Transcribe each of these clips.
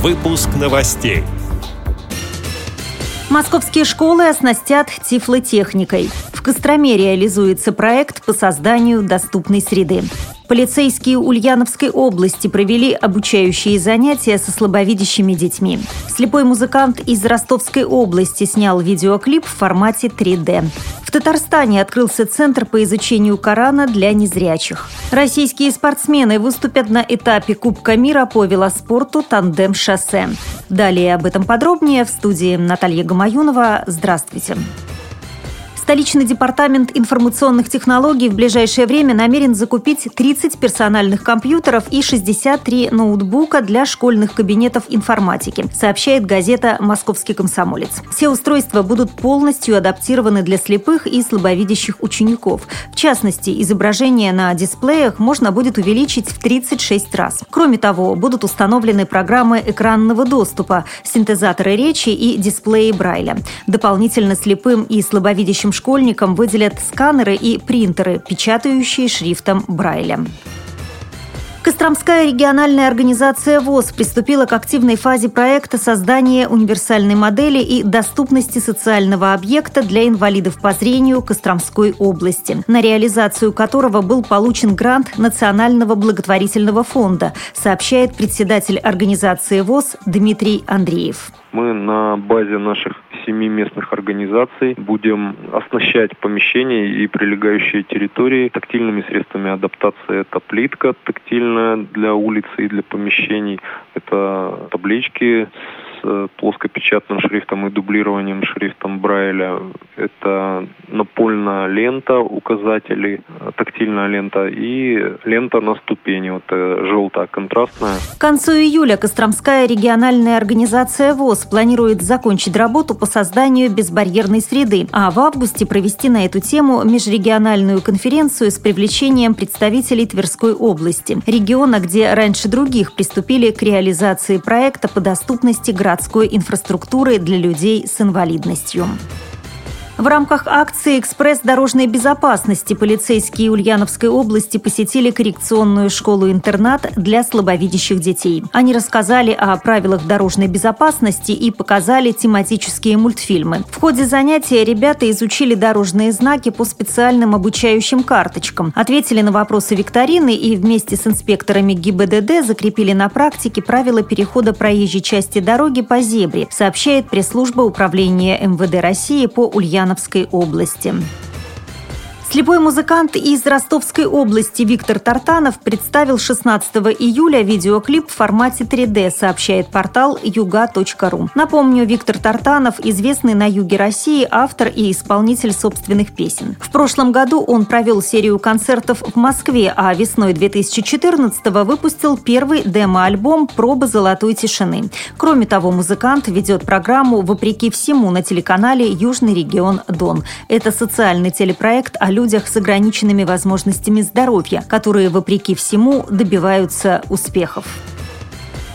Выпуск новостей. Московские школы оснастят тифлотехникой. В Костроме реализуется проект по созданию доступной среды. Полицейские Ульяновской области провели обучающие занятия со слабовидящими детьми. Слепой музыкант из Ростовской области снял видеоклип в формате 3D. В Татарстане открылся центр по изучению Корана для незрячих. Российские спортсмены выступят на этапе Кубка мира по велоспорту «Тандем-шоссе». Далее об этом подробнее в студии Наталья Гамаюнова. Здравствуйте. Столичный департамент информационных технологий в ближайшее время намерен закупить 30 персональных компьютеров и 63 ноутбука для школьных кабинетов информатики, сообщает газета «Московский комсомолец». Все устройства будут полностью адаптированы для слепых и слабовидящих учеников. В частности, изображение на дисплеях можно будет увеличить в 36 раз. Кроме того, будут установлены программы экранного доступа, синтезаторы речи и дисплеи Брайля. Дополнительно слепым и слабовидящим школьникам выделят сканеры и принтеры, печатающие шрифтом Брайля. Костромская региональная организация ВОЗ приступила к активной фазе проекта создания универсальной модели и доступности социального объекта для инвалидов по зрению Костромской области, на реализацию которого был получен грант Национального благотворительного фонда, сообщает председатель организации ВОЗ Дмитрий Андреев. Мы на базе наших семи местных организаций будем оснащать помещения и прилегающие территории тактильными средствами адаптации. Это плитка тактильная для улицы и для помещений, это таблички с плоскопечатным шрифтом и дублированием шрифтом Брайля. Это напольная лента, указатели, тактильная лента и лента на ступени, вот э, желтая, контрастная. К концу июля Костромская региональная организация ВОЗ планирует закончить работу по созданию безбарьерной среды, а в августе провести на эту тему межрегиональную конференцию с привлечением представителей Тверской области, региона, где раньше других приступили к реализации проекта по доступности городской инфраструктуры для людей с инвалидностью. В рамках акции «Экспресс дорожной безопасности» полицейские Ульяновской области посетили коррекционную школу-интернат для слабовидящих детей. Они рассказали о правилах дорожной безопасности и показали тематические мультфильмы. В ходе занятия ребята изучили дорожные знаки по специальным обучающим карточкам, ответили на вопросы викторины и вместе с инспекторами ГИБДД закрепили на практике правила перехода проезжей части дороги по зебре, сообщает пресс-служба управления МВД России по Ульяновской Ульяновской области. Слепой музыкант из Ростовской области Виктор Тартанов представил 16 июля видеоклип в формате 3D, сообщает портал yuga.ru. Напомню, Виктор Тартанов – известный на юге России автор и исполнитель собственных песен. В прошлом году он провел серию концертов в Москве, а весной 2014-го выпустил первый демо-альбом «Проба золотой тишины». Кроме того, музыкант ведет программу «Вопреки всему» на телеканале «Южный регион Дон». Это социальный телепроект о людях с ограниченными возможностями здоровья, которые, вопреки всему, добиваются успехов.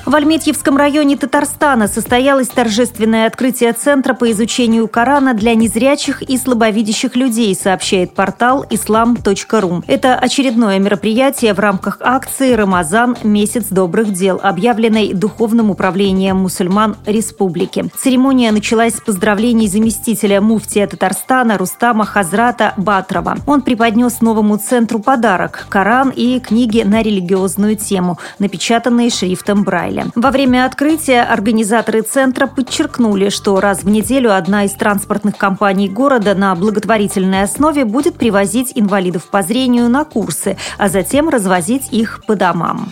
В Альметьевском районе Татарстана состоялось торжественное открытие Центра по изучению Корана для незрячих и слабовидящих людей, сообщает портал islam.ru. Это очередное мероприятие в рамках акции «Рамазан. Месяц добрых дел», объявленной Духовным управлением мусульман республики. Церемония началась с поздравлений заместителя муфтия Татарстана Рустама Хазрата Батрова. Он преподнес новому центру подарок – Коран и книги на религиозную тему, напечатанные шрифтом Брайля. Израиля. Во время открытия организаторы центра подчеркнули, что раз в неделю одна из транспортных компаний города на благотворительной основе будет привозить инвалидов по зрению на курсы, а затем развозить их по домам.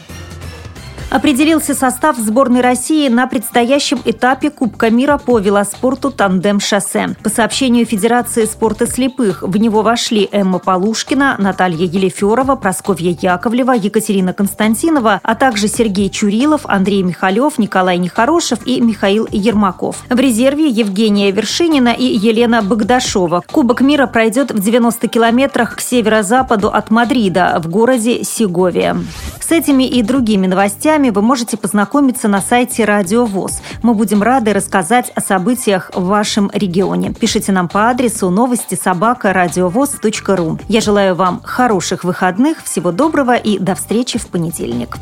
Определился состав сборной России на предстоящем этапе Кубка мира по велоспорту «Тандем-шоссе». По сообщению Федерации спорта слепых, в него вошли Эмма Полушкина, Наталья Елеферова, Просковья Яковлева, Екатерина Константинова, а также Сергей Чурилов, Андрей Михалев, Николай Нехорошев и Михаил Ермаков. В резерве Евгения Вершинина и Елена Богдашова. Кубок мира пройдет в 90 километрах к северо-западу от Мадрида, в городе Сеговия. С этими и другими новостями вы можете познакомиться на сайте Радио ВОЗ. Мы будем рады рассказать о событиях в вашем регионе. Пишите нам по адресу новости собака ру. Я желаю вам хороших выходных, всего доброго и до встречи в понедельник.